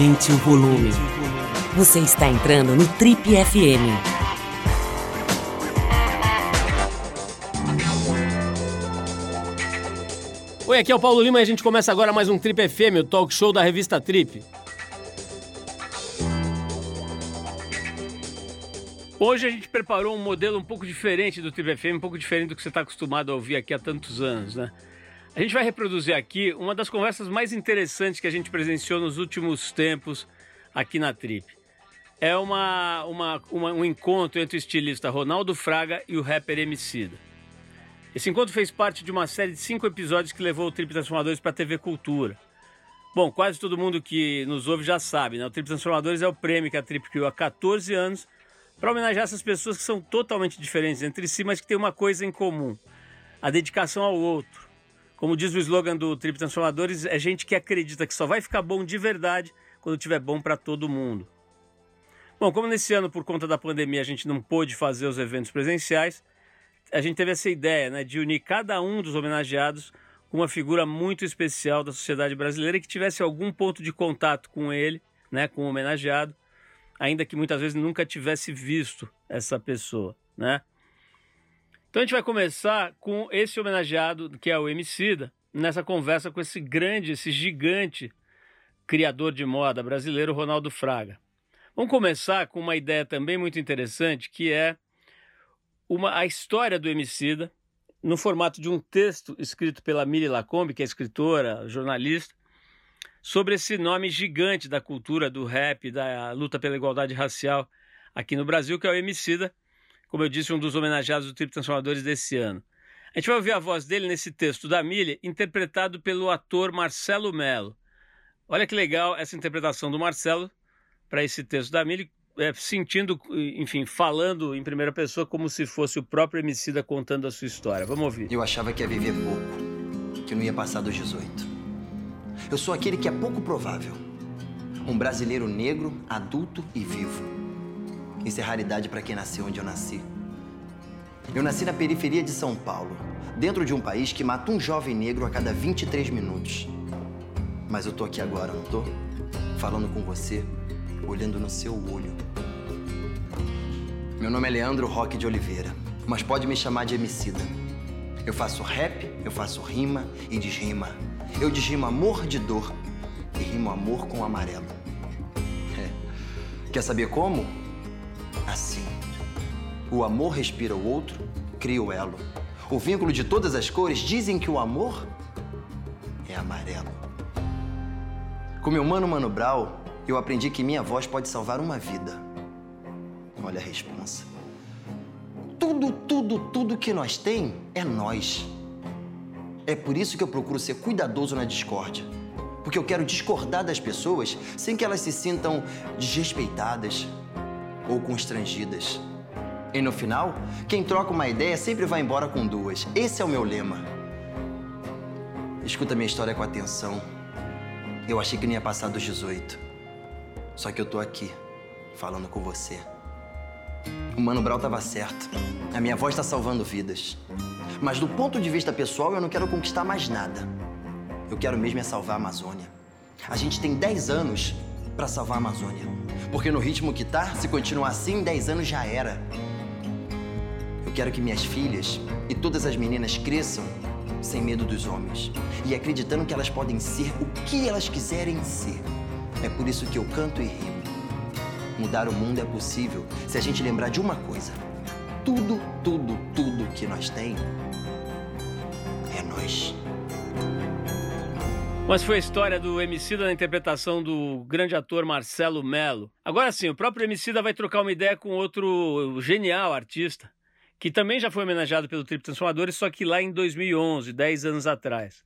Aumente o volume. Você está entrando no Trip FM. Oi, aqui é o Paulo Lima e a gente começa agora mais um Trip FM, o talk show da revista Trip. Hoje a gente preparou um modelo um pouco diferente do Trip FM, um pouco diferente do que você está acostumado a ouvir aqui há tantos anos, né? A gente vai reproduzir aqui uma das conversas mais interessantes que a gente presenciou nos últimos tempos aqui na Trip. É uma, uma, uma, um encontro entre o estilista Ronaldo Fraga e o rapper Emicida. Esse encontro fez parte de uma série de cinco episódios que levou o Trip Transformadores para a TV Cultura. Bom, quase todo mundo que nos ouve já sabe, né? O Trip Transformadores é o prêmio que a Trip criou há 14 anos para homenagear essas pessoas que são totalmente diferentes entre si, mas que têm uma coisa em comum: a dedicação ao outro como diz o slogan do Trip Transformadores, é gente que acredita que só vai ficar bom de verdade quando tiver bom para todo mundo. Bom, como nesse ano, por conta da pandemia, a gente não pôde fazer os eventos presenciais, a gente teve essa ideia né, de unir cada um dos homenageados com uma figura muito especial da sociedade brasileira e que tivesse algum ponto de contato com ele, né, com o homenageado, ainda que muitas vezes nunca tivesse visto essa pessoa. Né? Então a gente vai começar com esse homenageado, que é o Emicida, nessa conversa com esse grande, esse gigante criador de moda brasileiro, Ronaldo Fraga. Vamos começar com uma ideia também muito interessante, que é uma, a história do Emicida, no formato de um texto escrito pela Miri Lacombe, que é escritora, jornalista, sobre esse nome gigante da cultura do rap, da luta pela igualdade racial aqui no Brasil, que é o Emicida, como eu disse, um dos homenageados do Trip Transformadores desse ano. A gente vai ouvir a voz dele nesse texto da Milha, interpretado pelo ator Marcelo Melo. Olha que legal essa interpretação do Marcelo para esse texto da Milha, é, sentindo, enfim, falando em primeira pessoa como se fosse o próprio Emicida contando a sua história. Vamos ouvir. Eu achava que ia viver pouco, que não ia passar dos 18. Eu sou aquele que é pouco provável. Um brasileiro negro, adulto e vivo isso é raridade para quem nasceu onde eu nasci. Eu nasci na periferia de São Paulo, dentro de um país que mata um jovem negro a cada 23 minutos. Mas eu tô aqui agora, não tô? Falando com você, olhando no seu olho. Meu nome é Leandro Roque de Oliveira, mas pode me chamar de Emicida. Eu faço rap, eu faço rima e desrima. Eu desrimo amor de dor e rimo amor com amarelo. É. Quer saber como? Assim. O amor respira o outro, cria o elo. O vínculo de todas as cores dizem que o amor é amarelo. Com meu mano Mano Brau, eu aprendi que minha voz pode salvar uma vida. Olha a responsa. Tudo, tudo, tudo que nós tem é nós. É por isso que eu procuro ser cuidadoso na discórdia. Porque eu quero discordar das pessoas sem que elas se sintam desrespeitadas, ou constrangidas. E no final, quem troca uma ideia sempre vai embora com duas. Esse é o meu lema. Escuta minha história com atenção. Eu achei que não ia passar dos 18. Só que eu tô aqui, falando com você. O Mano Brau tava certo. A minha voz tá salvando vidas. Mas do ponto de vista pessoal, eu não quero conquistar mais nada. Eu quero mesmo é salvar a Amazônia. A gente tem 10 anos para salvar a Amazônia. Porque no ritmo que tá, se continuar assim, 10 anos já era. Eu quero que minhas filhas e todas as meninas cresçam sem medo dos homens e acreditando que elas podem ser o que elas quiserem ser. É por isso que eu canto e rimo. Mudar o mundo é possível se a gente lembrar de uma coisa: tudo, tudo, tudo que nós tem é nós. Mas foi a história do Emicida na interpretação do grande ator Marcelo Melo. Agora sim, o próprio Emicida vai trocar uma ideia com outro genial artista, que também já foi homenageado pelo Trip Transformadores, só que lá em 2011, 10 anos atrás.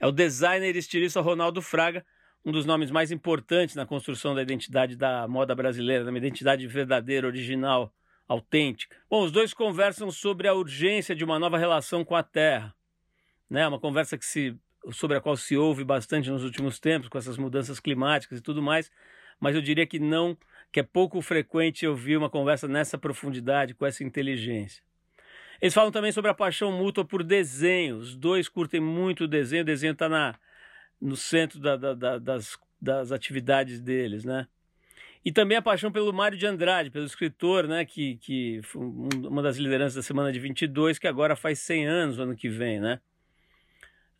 É o designer e estilista Ronaldo Fraga, um dos nomes mais importantes na construção da identidade da moda brasileira, da identidade verdadeira, original, autêntica. Bom, os dois conversam sobre a urgência de uma nova relação com a terra. Né? Uma conversa que se sobre a qual se ouve bastante nos últimos tempos, com essas mudanças climáticas e tudo mais, mas eu diria que não, que é pouco frequente ouvir uma conversa nessa profundidade, com essa inteligência. Eles falam também sobre a paixão mútua por desenho. Os dois curtem muito o desenho. O desenho está no centro da, da, da, das, das atividades deles, né? E também a paixão pelo Mário de Andrade, pelo escritor, né, que, que foi uma das lideranças da semana de 22, que agora faz 100 anos, ano que vem, né?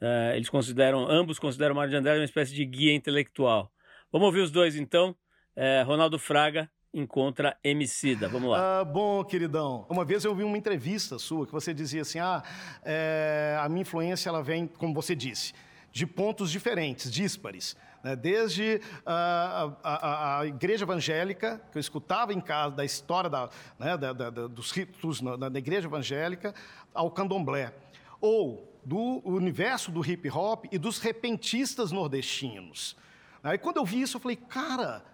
Uh, eles consideram, ambos consideram Mário de Andrade uma espécie de guia intelectual. Vamos ouvir os dois então. É, Ronaldo Fraga encontra Emicida. Vamos lá. Ah, bom, queridão. Uma vez eu vi uma entrevista sua que você dizia assim: ah, é, a minha influência ela vem, como você disse, de pontos diferentes, díspares. Né? Desde a, a, a, igreja evangélica, que eu escutava em casa, da história da, né, da, da, dos ritos na, na igreja evangélica, ao candomblé. Ou do universo do hip hop e dos repentistas nordestinos. Aí quando eu vi isso, eu falei, cara,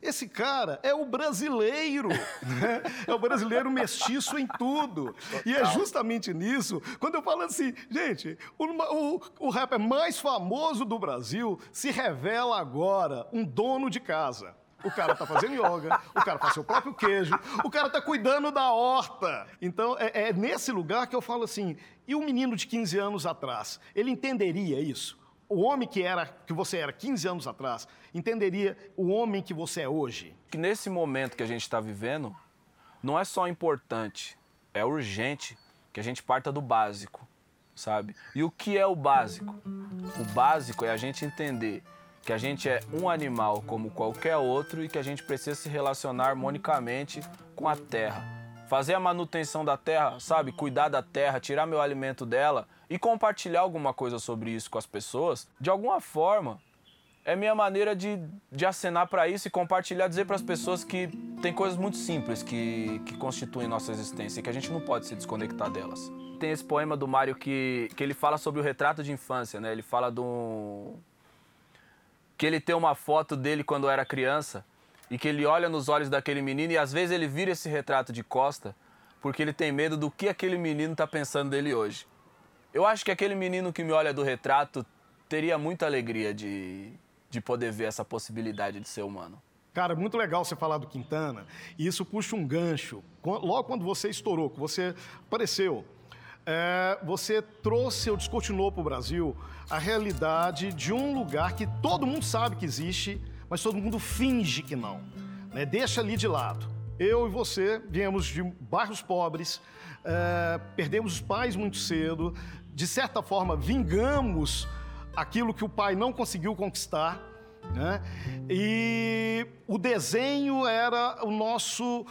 esse cara é o brasileiro, né? é o brasileiro mestiço em tudo. Total. E é justamente nisso, quando eu falo assim, gente, o, o, o rapper mais famoso do Brasil se revela agora um dono de casa. O cara está fazendo yoga, o cara faz seu próprio queijo, o cara está cuidando da horta. Então, é, é nesse lugar que eu falo assim, e o menino de 15 anos atrás, ele entenderia isso? o homem que era que você era 15 anos atrás entenderia o homem que você é hoje? Que nesse momento que a gente está vivendo, não é só importante, é urgente que a gente parta do básico, sabe? E o que é o básico? O básico é a gente entender que a gente é um animal como qualquer outro e que a gente precisa se relacionar harmonicamente com a terra fazer a manutenção da terra, sabe? Cuidar da terra, tirar meu alimento dela e compartilhar alguma coisa sobre isso com as pessoas, de alguma forma, é minha maneira de, de acenar para isso e compartilhar, dizer para as pessoas que tem coisas muito simples que, que constituem nossa existência e que a gente não pode se desconectar delas. Tem esse poema do Mário que, que ele fala sobre o retrato de infância, né? Ele fala do. que ele tem uma foto dele quando era criança e que ele olha nos olhos daquele menino e às vezes ele vira esse retrato de costa porque ele tem medo do que aquele menino está pensando dele hoje. Eu acho que aquele menino que me olha do retrato teria muita alegria de, de poder ver essa possibilidade de ser humano. Cara, muito legal você falar do Quintana. E isso puxa um gancho. Logo quando você estourou, que você apareceu, é, você trouxe ou descortinou para o Brasil a realidade de um lugar que todo mundo sabe que existe, mas todo mundo finge que não. Né? Deixa ali de lado. Eu e você viemos de bairros pobres, é, perdemos os pais muito cedo, de certa forma vingamos aquilo que o pai não conseguiu conquistar. Né? E o desenho era o nosso,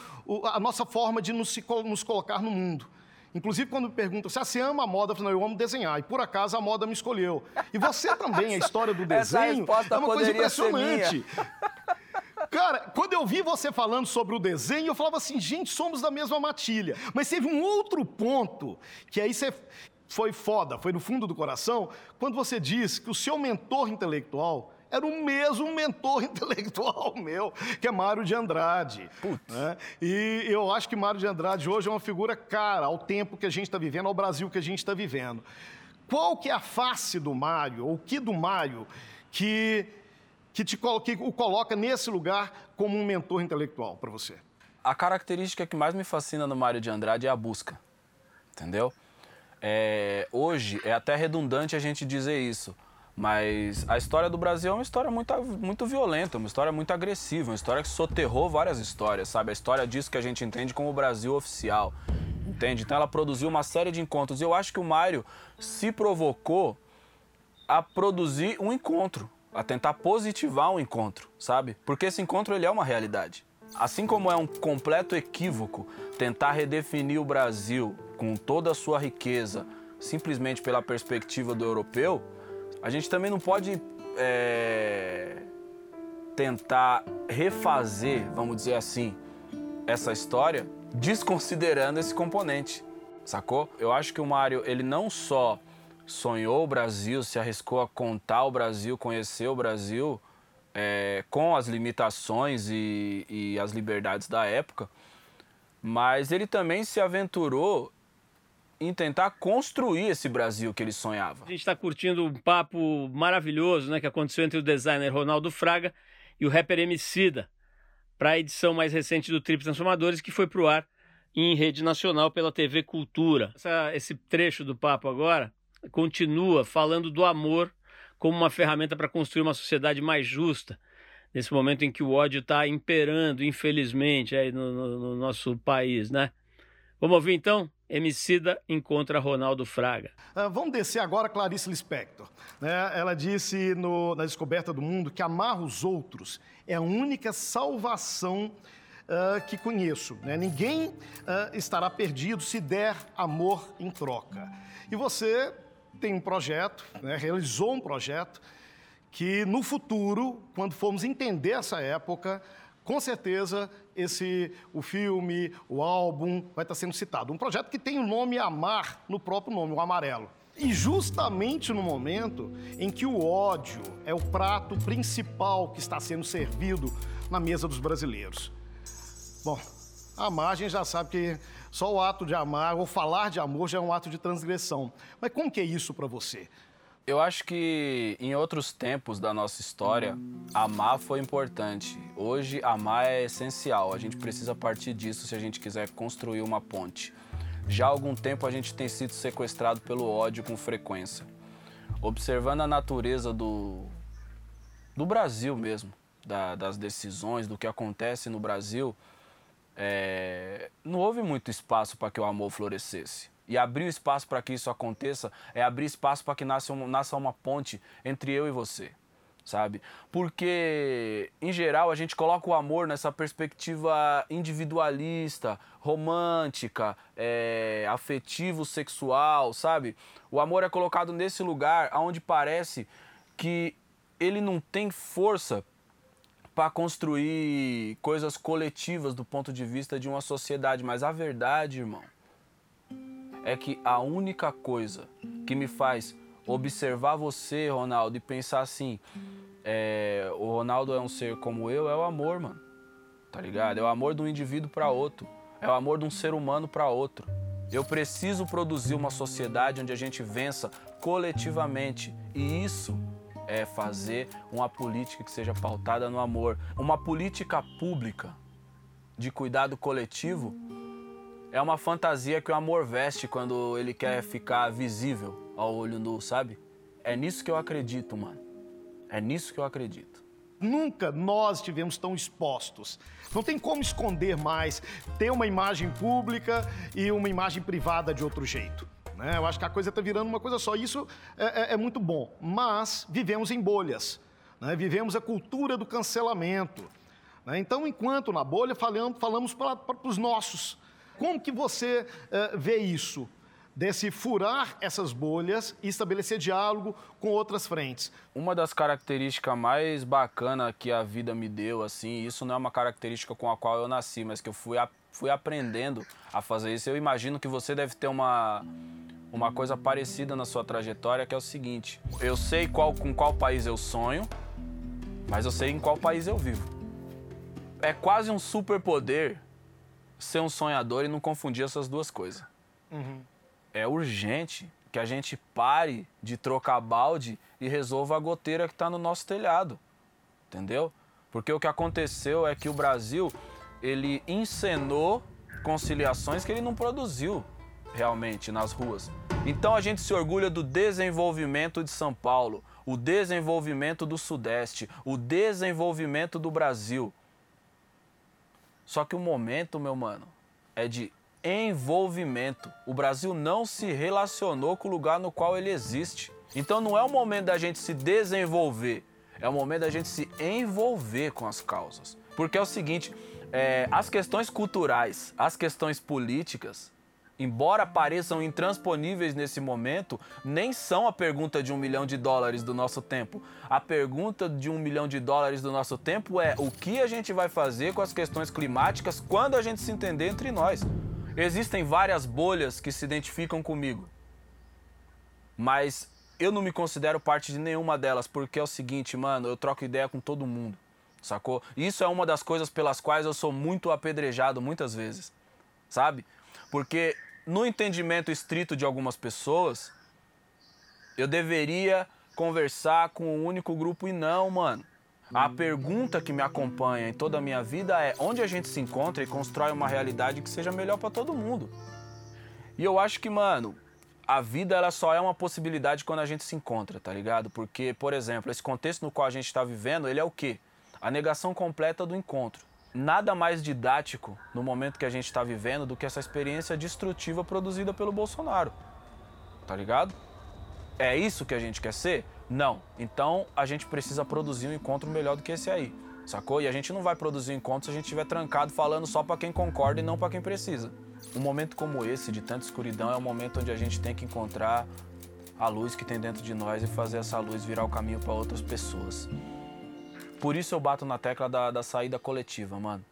a nossa forma de nos, nos colocar no mundo. Inclusive, quando me perguntam se você ama a moda, eu falo, não, eu amo desenhar. E por acaso a moda me escolheu. E você também, a história do desenho é uma coisa impressionante. Cara, quando eu vi você falando sobre o desenho, eu falava assim, gente, somos da mesma matilha. Mas teve um outro ponto que aí você foi foda, foi no fundo do coração, quando você disse que o seu mentor intelectual era o mesmo mentor intelectual meu, que é Mário de Andrade. Né? E eu acho que Mário de Andrade hoje é uma figura cara ao tempo que a gente está vivendo, ao Brasil que a gente está vivendo. Qual que é a face do Mário, ou o que do Mário, que, que, te, que o coloca nesse lugar como um mentor intelectual para você? A característica que mais me fascina no Mário de Andrade é a busca, entendeu? É, hoje é até redundante a gente dizer isso, mas a história do Brasil é uma história muito, muito violenta, uma história muito agressiva, uma história que soterrou várias histórias, sabe? A história disso que a gente entende como o Brasil oficial, entende? Então ela produziu uma série de encontros. E eu acho que o Mário se provocou a produzir um encontro, a tentar positivar um encontro, sabe? Porque esse encontro ele é uma realidade. Assim como é um completo equívoco tentar redefinir o Brasil com toda a sua riqueza simplesmente pela perspectiva do europeu, a gente também não pode é, tentar refazer, vamos dizer assim, essa história desconsiderando esse componente, sacou? Eu acho que o Mário, ele não só sonhou o Brasil, se arriscou a contar o Brasil, conhecer o Brasil, é, com as limitações e, e as liberdades da época, mas ele também se aventurou em tentar construir esse Brasil que ele sonhava. A gente está curtindo um papo maravilhoso né, que aconteceu entre o designer Ronaldo Fraga e o rapper Emicida para a edição mais recente do Trip Transformadores, que foi para o ar em rede nacional pela TV Cultura. Essa, esse trecho do papo agora continua falando do amor como uma ferramenta para construir uma sociedade mais justa, nesse momento em que o ódio está imperando, infelizmente, aí no, no, no, nosso país, né? Vamos ouvir então? Emicida encontra Ronaldo Fraga. Uh, vamos descer agora Clarice Lispector. Né? Ela disse no, na Descoberta do Mundo que amar os outros é a única salvação uh, que conheço. Né? Ninguém uh, estará perdido se der amor em troca. E você tem um projeto, né? realizou um projeto que no futuro, quando formos entender essa época, com certeza esse o filme, o álbum vai estar sendo citado. Um projeto que tem o nome Amar no próprio nome, o amarelo. E justamente no momento em que o ódio é o prato principal que está sendo servido na mesa dos brasileiros. Bom, a gente já sabe que só o ato de amar ou falar de amor já é um ato de transgressão. Mas como que é isso para você? Eu acho que em outros tempos da nossa história, amar foi importante. Hoje, amar é essencial. A gente precisa partir disso se a gente quiser construir uma ponte. Já há algum tempo a gente tem sido sequestrado pelo ódio com frequência. Observando a natureza do, do Brasil mesmo, da, das decisões, do que acontece no Brasil, é, não houve muito espaço para que o amor florescesse. E abrir espaço para que isso aconteça é abrir espaço para que nasça, um, nasça uma ponte entre eu e você, sabe? Porque, em geral, a gente coloca o amor nessa perspectiva individualista, romântica, é, afetivo, sexual, sabe? O amor é colocado nesse lugar onde parece que ele não tem força para construir coisas coletivas do ponto de vista de uma sociedade. Mas a verdade, irmão, é que a única coisa que me faz observar você, Ronaldo, e pensar assim: é, o Ronaldo é um ser como eu, é o amor, mano. Tá ligado? É o amor de um indivíduo para outro. É o amor de um ser humano para outro. Eu preciso produzir uma sociedade onde a gente vença coletivamente. E isso é fazer uma política que seja pautada no amor. Uma política pública de cuidado coletivo é uma fantasia que o amor veste quando ele quer ficar visível ao olho nu, sabe? É nisso que eu acredito, mano. É nisso que eu acredito. Nunca nós estivemos tão expostos. Não tem como esconder mais, ter uma imagem pública e uma imagem privada de outro jeito. Né? Eu acho que a coisa está virando uma coisa só. Isso é, é, é, muito bom. Mas vivemos em bolhas. Né? Vivemos a cultura do cancelamento. Né? Então, enquanto na bolha, falamos, falamos para os nossos. Como que você uh, vê isso? Desse furar essas bolhas e estabelecer diálogo com outras frentes. Uma das características mais bacanas que a vida me deu, assim, isso não é uma característica com a qual eu nasci, mas que eu fui, a, fui aprendendo a fazer isso. Eu imagino que você deve ter uma, uma coisa parecida na sua trajetória, que é o seguinte: eu sei qual, com qual país eu sonho, mas eu sei em qual país eu vivo. É quase um superpoder ser um sonhador e não confundir essas duas coisas. Uhum. É urgente que a gente pare de trocar balde e resolva a goteira que está no nosso telhado. Entendeu? Porque o que aconteceu é que o Brasil ele encenou conciliações que ele não produziu realmente nas ruas. Então a gente se orgulha do desenvolvimento de São Paulo, o desenvolvimento do Sudeste, o desenvolvimento do Brasil. Só que o momento, meu mano, é de envolvimento. O Brasil não se relacionou com o lugar no qual ele existe. Então não é o momento da gente se desenvolver, é o momento da gente se envolver com as causas. Porque é o seguinte, é, as questões culturais, as questões políticas, embora pareçam intransponíveis nesse momento, nem são a pergunta de um milhão de dólares do nosso tempo. A pergunta de um milhão de dólares do nosso tempo é o que a gente vai fazer com as questões climáticas quando a gente se entender entre nós. Existem várias bolhas que se identificam comigo, mas eu não me considero parte de nenhuma delas, porque é o seguinte, mano, eu troco ideia com todo mundo, sacou? Isso é uma das coisas pelas quais eu sou muito apedrejado muitas vezes, sabe? Porque no entendimento estrito de algumas pessoas, eu deveria conversar com um único grupo e não, mano. A pergunta que me acompanha em toda a minha vida é onde a gente se encontra e constrói uma realidade que seja melhor para todo mundo. E eu acho que, mano, a vida ela só é uma possibilidade quando a gente se encontra, tá ligado? Porque, por exemplo, esse contexto no qual a gente está vivendo, ele é o quê? A negação completa do encontro. Nada mais didático no momento que a gente está vivendo do que essa experiência destrutiva produzida pelo Bolsonaro. Tá ligado? É isso que a gente quer ser? Não. Então a gente precisa produzir um encontro melhor do que esse aí. Sacou? E a gente não vai produzir um encontro se a gente estiver trancado falando só para quem concorda e não para quem precisa. Um momento como esse, de tanta escuridão, é um momento onde a gente tem que encontrar a luz que tem dentro de nós e fazer essa luz virar o caminho para outras pessoas. Por isso eu bato na tecla da, da saída coletiva, mano.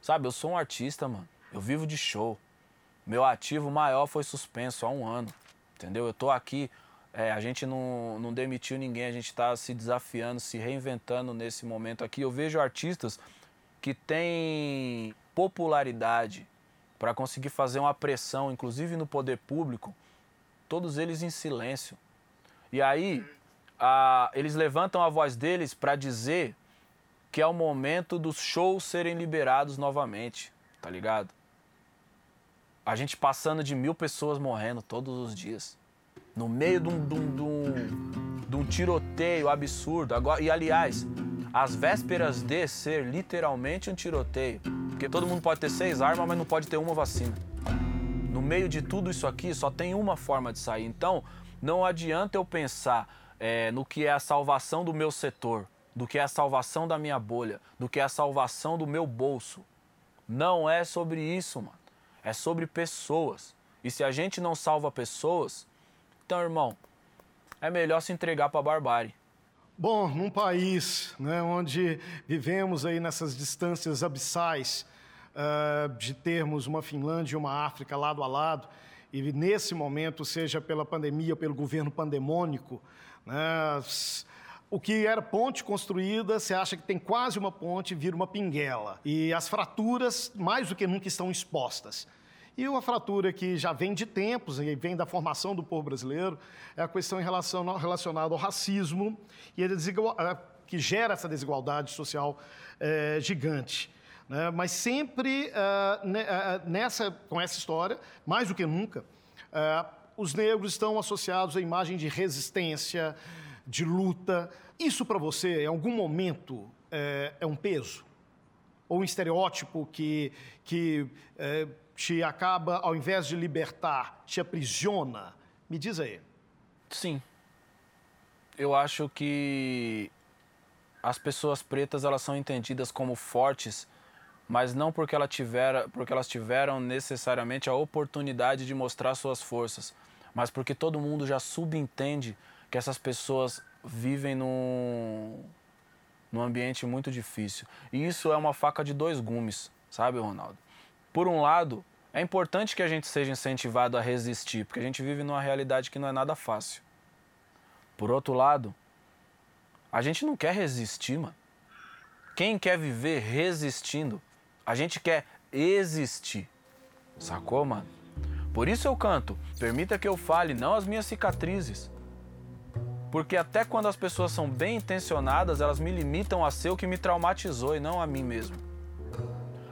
Sabe, eu sou um artista, mano. Eu vivo de show. Meu ativo maior foi suspenso há um ano. Entendeu? Eu tô aqui. É, a gente não, não demitiu ninguém, a gente está se desafiando, se reinventando nesse momento aqui. Eu vejo artistas que têm popularidade, para conseguir fazer uma pressão, inclusive no poder público, todos eles em silêncio. E aí, a, eles levantam a voz deles para dizer que é o momento dos shows serem liberados novamente, tá ligado? A gente passando de mil pessoas morrendo todos os dias. No meio de um, de um, de um, de um tiroteio absurdo. Agora, e aliás, às vésperas de ser literalmente um tiroteio. Porque todo mundo pode ter seis armas, mas não pode ter uma vacina. No meio de tudo isso aqui, só tem uma forma de sair. Então, não adianta eu pensar é, no que é a salvação do meu setor, do que é a salvação da minha bolha, do que é a salvação do meu bolso. Não é sobre isso, mano. É sobre pessoas. E se a gente não salva pessoas, então, irmão, é melhor se entregar para a barbárie. Bom, num país né, onde vivemos aí nessas distâncias abissais uh, de termos uma Finlândia e uma África lado a lado, e nesse momento, seja pela pandemia ou pelo governo pandemônico, né, o que era ponte construída, você acha que tem quase uma ponte, vira uma pinguela. E as fraturas, mais do que nunca, estão expostas. E uma fratura que já vem de tempos e vem da formação do povo brasileiro é a questão em relação, relacionada ao racismo e que gera essa desigualdade social é, gigante. Né? Mas sempre uh, nessa, com essa história, mais do que nunca, os negros estão associados à imagem de resistência, de luta. Isso para você, em algum momento, é, é um peso? Ou um estereótipo que, que é, te acaba, ao invés de libertar, te aprisiona? Me diz aí. Sim. Eu acho que as pessoas pretas elas são entendidas como fortes, mas não porque, ela tiver, porque elas tiveram necessariamente a oportunidade de mostrar suas forças, mas porque todo mundo já subentende que essas pessoas vivem num, num ambiente muito difícil. E isso é uma faca de dois gumes, sabe, Ronaldo? Por um lado, é importante que a gente seja incentivado a resistir, porque a gente vive numa realidade que não é nada fácil. Por outro lado, a gente não quer resistir, mano. Quem quer viver resistindo? A gente quer existir. Sacou, mano? Por isso eu canto. Permita que eu fale, não as minhas cicatrizes. Porque até quando as pessoas são bem intencionadas, elas me limitam a ser o que me traumatizou e não a mim mesmo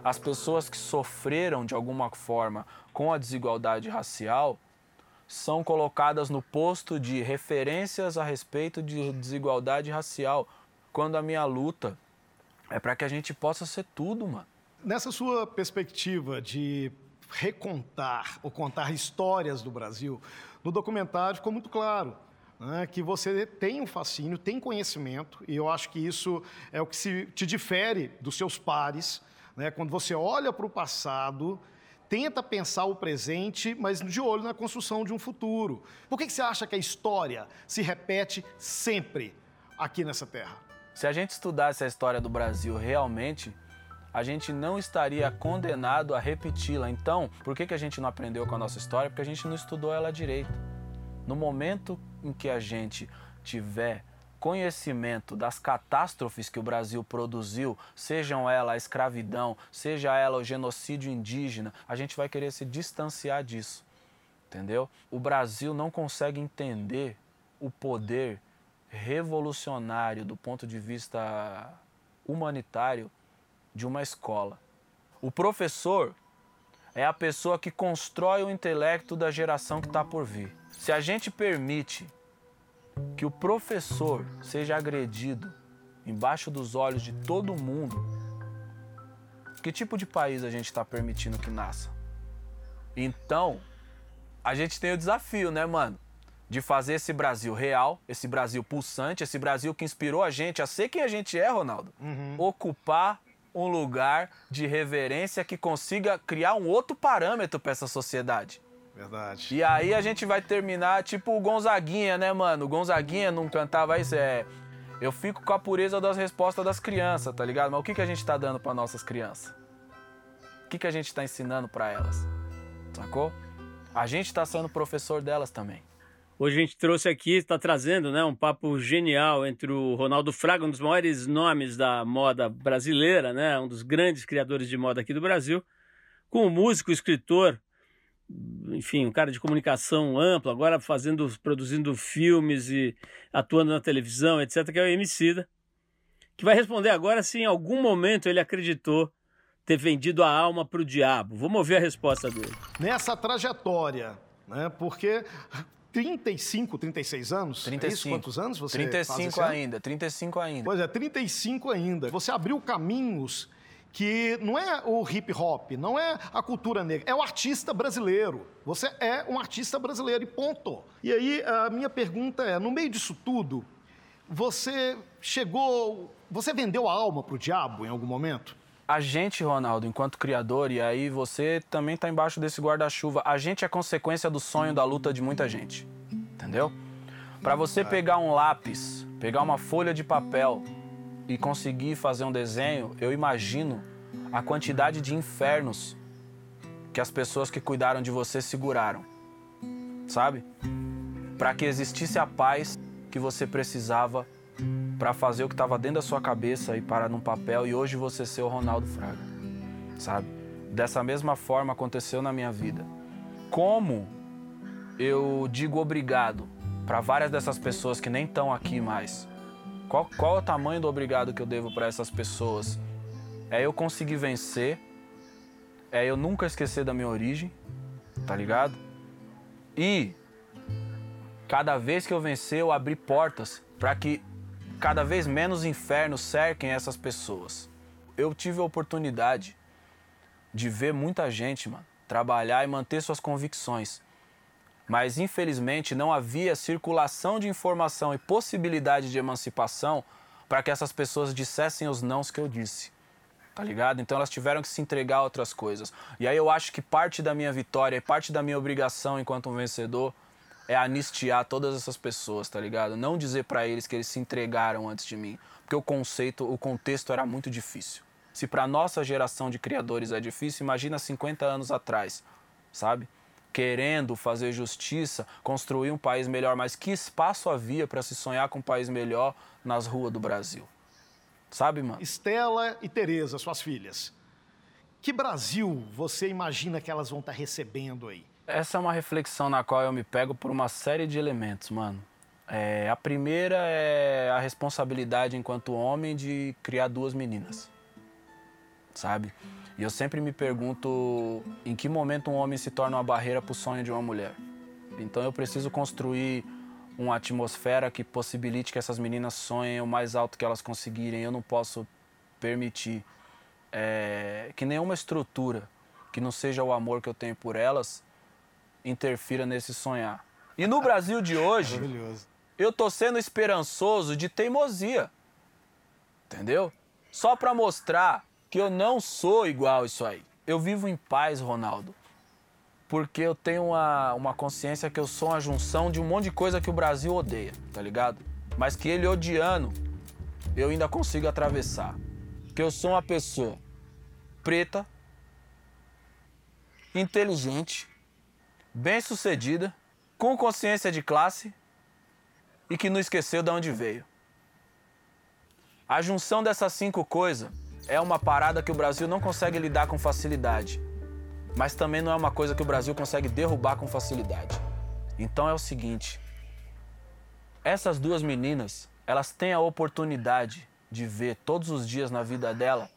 as pessoas que sofreram de alguma forma com a desigualdade racial são colocadas no posto de referências a respeito de desigualdade racial, quando a minha luta é para que a gente possa ser tudo, mano. Nessa sua perspectiva de recontar ou contar histórias do Brasil, no documentário ficou muito claro né, que você tem um fascínio, tem conhecimento, e eu acho que isso é o que se, te difere dos seus pares né? Quando você olha para o passado, tenta pensar o presente, mas de olho na construção de um futuro. Por que, que você acha que a história se repete sempre aqui nessa terra? Se a gente estudasse a história do Brasil realmente, a gente não estaria condenado a repeti-la. Então, por que, que a gente não aprendeu com a nossa história? Porque a gente não estudou ela direito. No momento em que a gente tiver conhecimento das catástrofes que o Brasil produziu, sejam ela a escravidão, seja ela o genocídio indígena, a gente vai querer se distanciar disso. Entendeu? O Brasil não consegue entender o poder revolucionário do ponto de vista humanitário de uma escola. O professor é a pessoa que constrói o intelecto da geração que está por vir. Se a gente permite que o professor seja agredido embaixo dos olhos de todo mundo, que tipo de país a gente está permitindo que nasça? Então, a gente tem o desafio, né, mano? De fazer esse Brasil real, esse Brasil pulsante, esse Brasil que inspirou a gente a ser quem a gente é, Ronaldo. Uhum. Ocupar um lugar de reverência que consiga criar um outro parâmetro para essa sociedade. Verdade. E aí a gente vai terminar tipo o Gonzaguinha, né, mano? O Gonzaguinha não cantava isso, é. Eu fico com a pureza das respostas das crianças, tá ligado? Mas o que, que a gente tá dando para nossas crianças? O que, que a gente tá ensinando para elas? Sacou? A gente tá sendo professor delas também. Hoje a gente trouxe aqui, está trazendo né, um papo genial entre o Ronaldo Fraga, um dos maiores nomes da moda brasileira, né, um dos grandes criadores de moda aqui do Brasil, com o músico, escritor, enfim, um cara de comunicação ampla, agora fazendo, produzindo filmes e atuando na televisão, etc., que é o Emicida, que vai responder agora se em algum momento ele acreditou ter vendido a alma para o diabo. Vamos ouvir a resposta dele. Nessa trajetória, né, porque 35, 36 anos? 35. É isso? Quantos anos você 35 ainda, 35 ainda. Pois é, 35 ainda. Você abriu caminhos que não é o hip hop, não é a cultura negra, é o artista brasileiro. Você é um artista brasileiro e ponto. E aí a minha pergunta é, no meio disso tudo, você chegou, você vendeu a alma pro diabo em algum momento? A gente, Ronaldo, enquanto criador, e aí você também está embaixo desse guarda-chuva, a gente é consequência do sonho da luta de muita gente. Entendeu? Para você pegar um lápis, pegar uma folha de papel e conseguir fazer um desenho, eu imagino a quantidade de infernos que as pessoas que cuidaram de você seguraram. Sabe? Para que existisse a paz que você precisava para fazer o que estava dentro da sua cabeça e parar num papel e hoje você ser o Ronaldo Fraga, sabe? Dessa mesma forma aconteceu na minha vida. Como eu digo obrigado para várias dessas pessoas que nem estão aqui mais? Qual, qual é o tamanho do obrigado que eu devo para essas pessoas? É eu conseguir vencer, é eu nunca esquecer da minha origem, tá ligado? E cada vez que eu vencer, eu abrir portas para que cada vez menos infernos cerquem essas pessoas. Eu tive a oportunidade de ver muita gente, mano, trabalhar e manter suas convicções. Mas infelizmente não havia circulação de informação e possibilidade de emancipação para que essas pessoas dissessem os nãos que eu disse. Tá ligado? Então elas tiveram que se entregar a outras coisas. E aí eu acho que parte da minha vitória e parte da minha obrigação enquanto um vencedor é anistiar todas essas pessoas, tá ligado? Não dizer para eles que eles se entregaram antes de mim, porque o conceito, o contexto era muito difícil. Se para nossa geração de criadores é difícil, imagina 50 anos atrás, sabe? Querendo fazer justiça, construir um país melhor, mas que espaço havia para se sonhar com um país melhor nas ruas do Brasil? Sabe, mano? Estela e Tereza, suas filhas. Que Brasil você imagina que elas vão estar tá recebendo aí? Essa é uma reflexão na qual eu me pego por uma série de elementos, mano. É, a primeira é a responsabilidade enquanto homem de criar duas meninas, sabe? E eu sempre me pergunto em que momento um homem se torna uma barreira para o sonho de uma mulher. Então eu preciso construir uma atmosfera que possibilite que essas meninas sonhem o mais alto que elas conseguirem. Eu não posso permitir é, que nenhuma estrutura que não seja o amor que eu tenho por elas interfira nesse sonhar. E no Brasil de hoje, eu tô sendo esperançoso de teimosia. Entendeu? Só para mostrar que eu não sou igual isso aí. Eu vivo em paz, Ronaldo. Porque eu tenho uma, uma consciência que eu sou uma junção de um monte de coisa que o Brasil odeia, tá ligado? Mas que ele odiando, eu ainda consigo atravessar. Que eu sou uma pessoa preta, inteligente, bem-sucedida, com consciência de classe e que não esqueceu de onde veio. A junção dessas cinco coisas é uma parada que o Brasil não consegue lidar com facilidade, mas também não é uma coisa que o Brasil consegue derrubar com facilidade. Então é o seguinte: essas duas meninas, elas têm a oportunidade de ver todos os dias na vida dela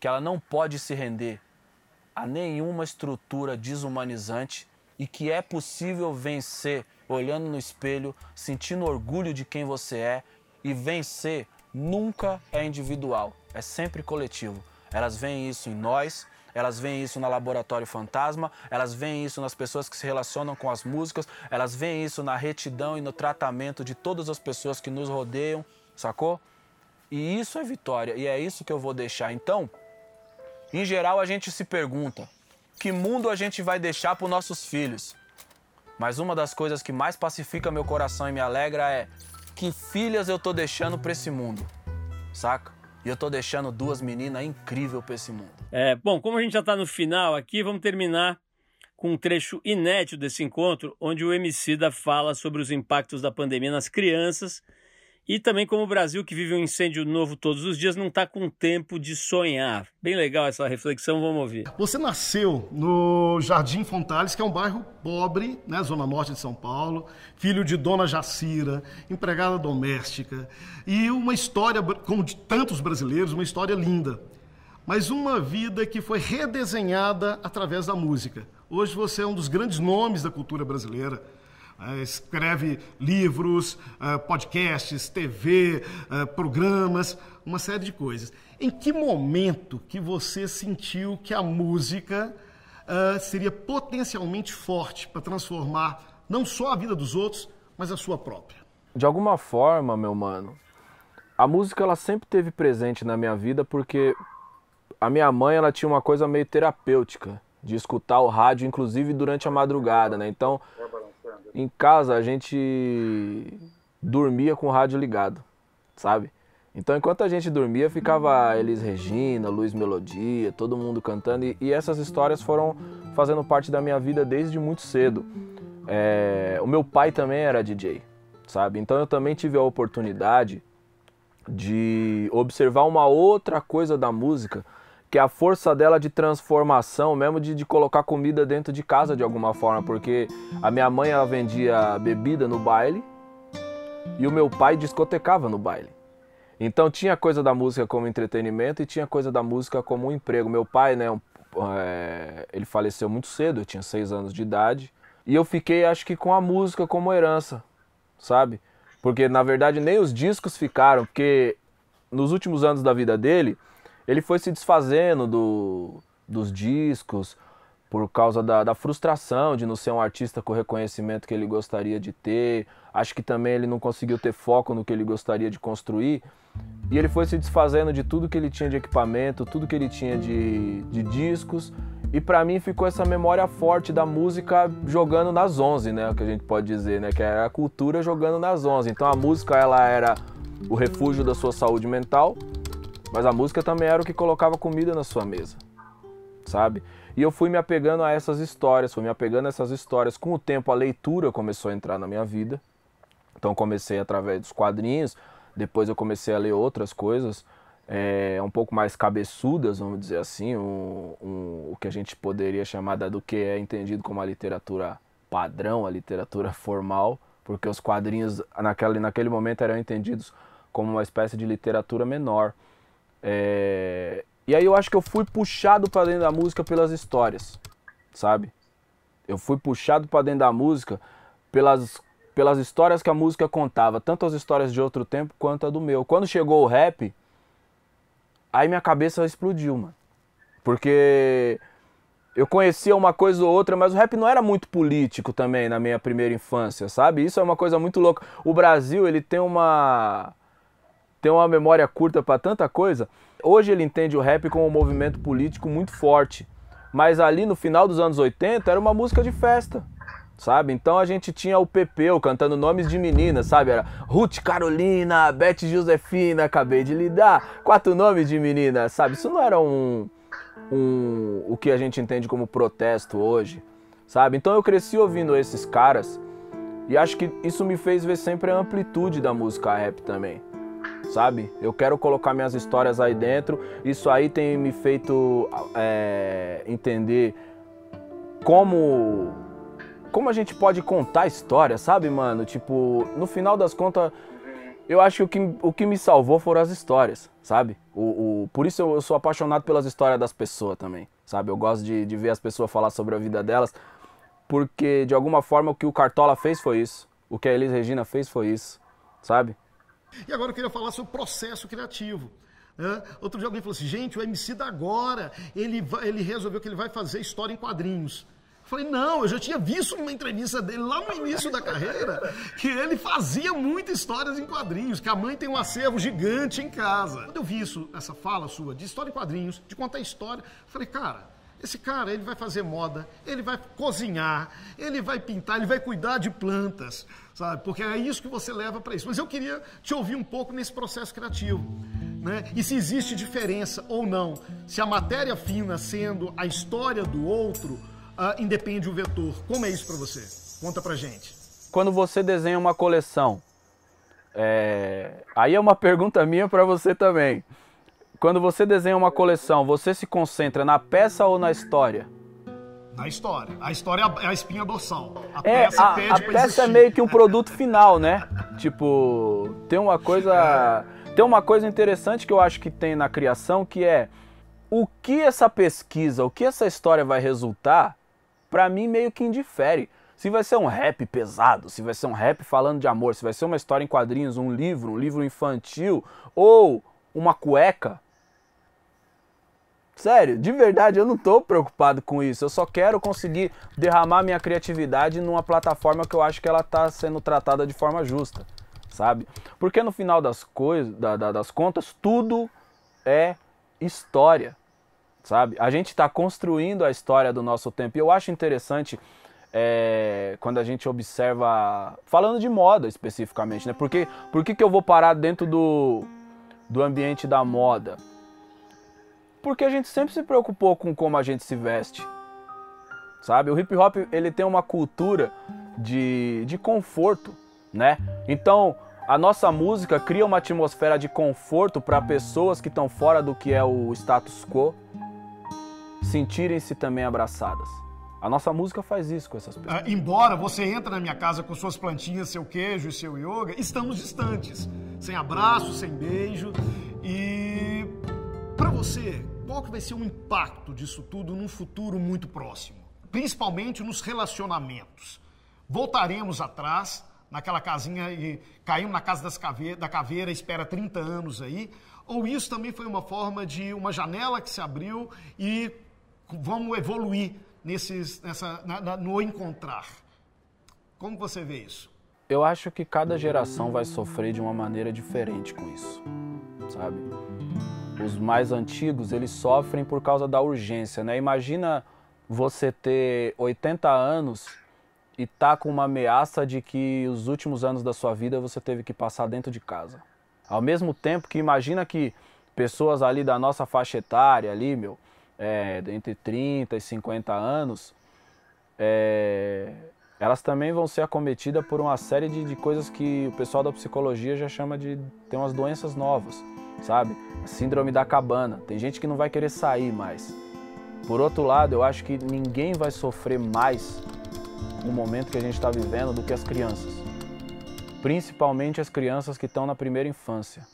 que ela não pode se render a nenhuma estrutura desumanizante e que é possível vencer olhando no espelho, sentindo orgulho de quem você é e vencer nunca é individual, é sempre coletivo. Elas veem isso em nós, elas veem isso na Laboratório Fantasma, elas veem isso nas pessoas que se relacionam com as músicas, elas veem isso na retidão e no tratamento de todas as pessoas que nos rodeiam, sacou? E isso é vitória, e é isso que eu vou deixar. Então, em geral, a gente se pergunta: que mundo a gente vai deixar para os nossos filhos? Mas uma das coisas que mais pacifica meu coração e me alegra é que filhas eu tô deixando para esse mundo, saca? E eu tô deixando duas meninas incríveis para esse mundo. É, bom, como a gente já está no final aqui, vamos terminar com um trecho inédito desse encontro, onde o Emicida fala sobre os impactos da pandemia nas crianças e também como o Brasil, que vive um incêndio novo todos os dias, não está com tempo de sonhar. Bem legal essa reflexão, vamos ouvir. Você nasceu no Jardim Fontales, que é um bairro pobre, né, zona norte de São Paulo, filho de Dona Jacira, empregada doméstica, e uma história, como de tantos brasileiros, uma história linda. Mas uma vida que foi redesenhada através da música. Hoje você é um dos grandes nomes da cultura brasileira escreve livros, é, podcasts, TV, é, programas, uma série de coisas. Em que momento que você sentiu que a música seria potencialmente forte para transformar não só a vida dos outros, mas a sua própria? De alguma forma, meu mano, a música ela sempre teve presente na minha vida porque a minha mãe ela tinha uma coisa meio terapêutica de escutar o rádio, inclusive durante a madrugada, né? Então em casa a gente dormia com o rádio ligado, sabe? Então enquanto a gente dormia ficava Elis Regina, Luiz Melodia, todo mundo cantando e, e essas histórias foram fazendo parte da minha vida desde muito cedo. É, o meu pai também era DJ, sabe? Então eu também tive a oportunidade de observar uma outra coisa da música que é a força dela de transformação, mesmo de, de colocar comida dentro de casa de alguma forma, porque a minha mãe ela vendia bebida no baile e o meu pai discotecava no baile. Então tinha coisa da música como entretenimento e tinha coisa da música como um emprego. Meu pai, né, é, ele faleceu muito cedo, eu tinha seis anos de idade e eu fiquei, acho que, com a música como herança, sabe? Porque na verdade nem os discos ficaram, porque nos últimos anos da vida dele ele foi se desfazendo do, dos discos por causa da, da, frustração de não ser um artista com o reconhecimento que ele gostaria de ter. Acho que também ele não conseguiu ter foco no que ele gostaria de construir. E ele foi se desfazendo de tudo que ele tinha de equipamento, tudo que ele tinha de, de discos. E para mim ficou essa memória forte da música jogando nas 11, né? O que a gente pode dizer, né? Que era a cultura jogando nas 11. Então a música ela era o refúgio da sua saúde mental mas a música também era o que colocava comida na sua mesa, sabe? E eu fui me apegando a essas histórias, fui me apegando a essas histórias. Com o tempo, a leitura começou a entrar na minha vida. Então, comecei através dos quadrinhos, depois eu comecei a ler outras coisas, é, um pouco mais cabeçudas, vamos dizer assim, um, um, o que a gente poderia chamar do que é entendido como a literatura padrão, a literatura formal, porque os quadrinhos naquele, naquele momento eram entendidos como uma espécie de literatura menor. É... E aí eu acho que eu fui puxado para dentro da música pelas histórias, sabe? Eu fui puxado para dentro da música pelas, pelas histórias que a música contava, tanto as histórias de outro tempo quanto a do meu. Quando chegou o rap, aí minha cabeça explodiu, mano. Porque eu conhecia uma coisa ou outra, mas o rap não era muito político também na minha primeira infância, sabe? Isso é uma coisa muito louca. O Brasil, ele tem uma tem uma memória curta para tanta coisa. Hoje ele entende o rap como um movimento político muito forte, mas ali no final dos anos 80 era uma música de festa. Sabe? Então a gente tinha o Pepeu cantando nomes de meninas, sabe? Era Ruth Carolina, Beth Josefina, acabei de lidar. Quatro nomes de meninas, sabe? Isso não era um, um o que a gente entende como protesto hoje, sabe? Então eu cresci ouvindo esses caras e acho que isso me fez ver sempre a amplitude da música rap também sabe? Eu quero colocar minhas histórias aí dentro. Isso aí tem me feito é, entender como como a gente pode contar história, sabe, mano? Tipo, no final das contas, eu acho que o que, o que me salvou foram as histórias, sabe? O, o, por isso eu, eu sou apaixonado pelas histórias das pessoas também, sabe? Eu gosto de, de ver as pessoas falar sobre a vida delas, porque de alguma forma o que o Cartola fez foi isso, o que a Elis Regina fez foi isso, sabe? E agora eu queria falar sobre o processo criativo. Né? Outro dia alguém falou assim, gente, o MC da agora, ele, vai, ele resolveu que ele vai fazer história em quadrinhos. Eu falei, não, eu já tinha visto numa entrevista dele lá no início da carreira que ele fazia muitas histórias em quadrinhos, que a mãe tem um acervo gigante em casa. Quando eu vi isso, essa fala sua de história em quadrinhos, de contar história, eu falei, cara, esse cara, ele vai fazer moda, ele vai cozinhar, ele vai pintar, ele vai cuidar de plantas, sabe? Porque é isso que você leva para isso. Mas eu queria te ouvir um pouco nesse processo criativo. Né? E se existe diferença ou não, se a matéria fina sendo a história do outro uh, independe o vetor. Como é isso para você? Conta pra gente. Quando você desenha uma coleção, é... aí é uma pergunta minha para você também. Quando você desenha uma coleção, você se concentra na peça ou na história? Na história. A história é a espinha dorsal. A é, peça, a, a peça é meio que um produto final, né? tipo, tem uma coisa. Tem uma coisa interessante que eu acho que tem na criação que é o que essa pesquisa, o que essa história vai resultar para mim meio que indifere. Se vai ser um rap pesado, se vai ser um rap falando de amor, se vai ser uma história em quadrinhos, um livro, um livro infantil ou uma cueca. Sério, de verdade, eu não tô preocupado com isso. Eu só quero conseguir derramar minha criatividade numa plataforma que eu acho que ela tá sendo tratada de forma justa, sabe? Porque no final das coisas, da, da, das contas, tudo é história sabe? A gente está construindo a história do nosso tempo. E eu acho interessante é, quando a gente observa, falando de moda especificamente, né? Porque, por que, que eu vou parar dentro do, do ambiente da moda? Porque a gente sempre se preocupou com como a gente se veste, sabe? O hip hop ele tem uma cultura de, de conforto, né? Então a nossa música cria uma atmosfera de conforto para pessoas que estão fora do que é o status quo, sentirem-se também abraçadas. A nossa música faz isso com essas pessoas. Ah, embora você entre na minha casa com suas plantinhas, seu queijo e seu yoga, estamos distantes, sem abraço, sem beijo. E para você, qual que vai ser o impacto disso tudo num futuro muito próximo? Principalmente nos relacionamentos. Voltaremos atrás naquela casinha e caímos na casa das da caveira, espera 30 anos aí, ou isso também foi uma forma de uma janela que se abriu e vamos evoluir nesses, nessa, na, na, no encontrar. Como você vê isso? Eu acho que cada geração vai sofrer de uma maneira diferente com isso, sabe? Os mais antigos, eles sofrem por causa da urgência, né? Imagina você ter 80 anos e tá com uma ameaça de que os últimos anos da sua vida você teve que passar dentro de casa. Ao mesmo tempo que imagina que pessoas ali da nossa faixa etária ali, meu, é, entre 30 e 50 anos, é, elas também vão ser acometidas por uma série de, de, coisas que o pessoal da psicologia já chama de tem umas doenças novas, sabe? A síndrome da cabana. Tem gente que não vai querer sair mais. Por outro lado, eu acho que ninguém vai sofrer mais no momento que a gente está vivendo do que as crianças. Principalmente as crianças que estão na primeira infância.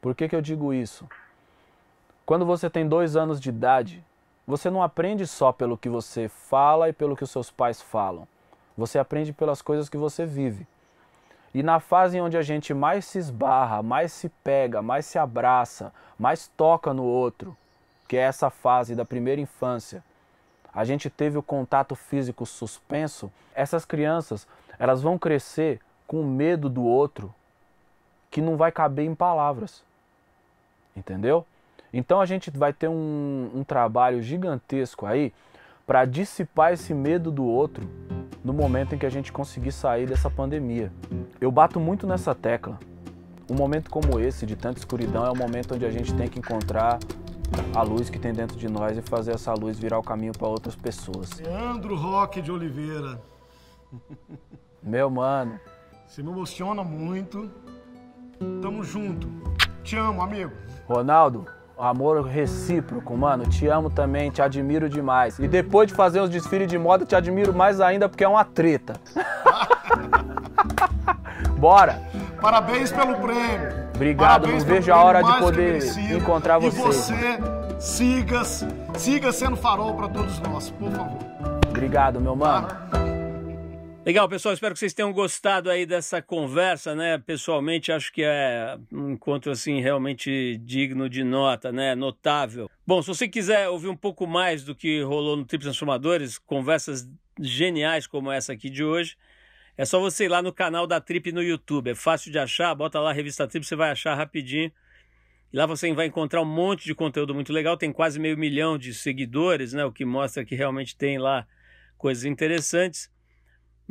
Por que, que eu digo isso? Quando você tem dois anos de idade, você não aprende só pelo que você fala e pelo que os seus pais falam. Você aprende pelas coisas que você vive. E na fase onde a gente mais se esbarra, mais se pega, mais se abraça, mais toca no outro, que é essa fase da primeira infância, a gente teve o contato físico suspenso, essas crianças, elas vão crescer com medo do outro que não vai caber em palavras. Entendeu? Então a gente vai ter um, um trabalho gigantesco aí para dissipar esse medo do outro no momento em que a gente conseguir sair dessa pandemia. Eu bato muito nessa tecla. Um momento como esse, de tanta escuridão, é o momento onde a gente tem que encontrar a luz que tem dentro de nós e fazer essa luz virar o caminho para outras pessoas. Leandro Roque de Oliveira. Meu mano. Você me emociona muito. Tamo junto. Te amo, amigo. Ronaldo, amor recíproco, mano. Te amo também, te admiro demais. E depois de fazer uns desfiles de moda, te admiro mais ainda porque é uma treta. Bora! Parabéns pelo prêmio. Obrigado, Parabéns não vejo a hora de poder encontrar E vocês. você siga, siga sendo farol para todos nós, por favor. Obrigado, meu mano. Legal, pessoal. Espero que vocês tenham gostado aí dessa conversa, né? Pessoalmente, acho que é um encontro assim realmente digno de nota, né? Notável. Bom, se você quiser ouvir um pouco mais do que rolou no Trip Transformadores, conversas geniais como essa aqui de hoje, é só você ir lá no canal da Trip no YouTube. É fácil de achar. Bota lá a revista Trip, você vai achar rapidinho. E lá você vai encontrar um monte de conteúdo muito legal. Tem quase meio milhão de seguidores, né? O que mostra que realmente tem lá coisas interessantes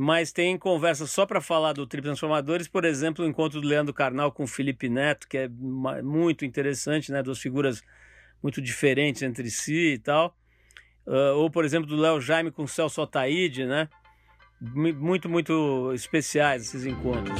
mas tem conversa só para falar do Trip Transformadores, por exemplo, o encontro do Leandro Carnal com o Felipe Neto, que é muito interessante, né? Duas figuras muito diferentes entre si e tal. Uh, ou, por exemplo, do Léo Jaime com o Celso Otaíde, né? Muito, muito especiais esses encontros.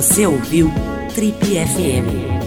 Você ouviu Trip FM.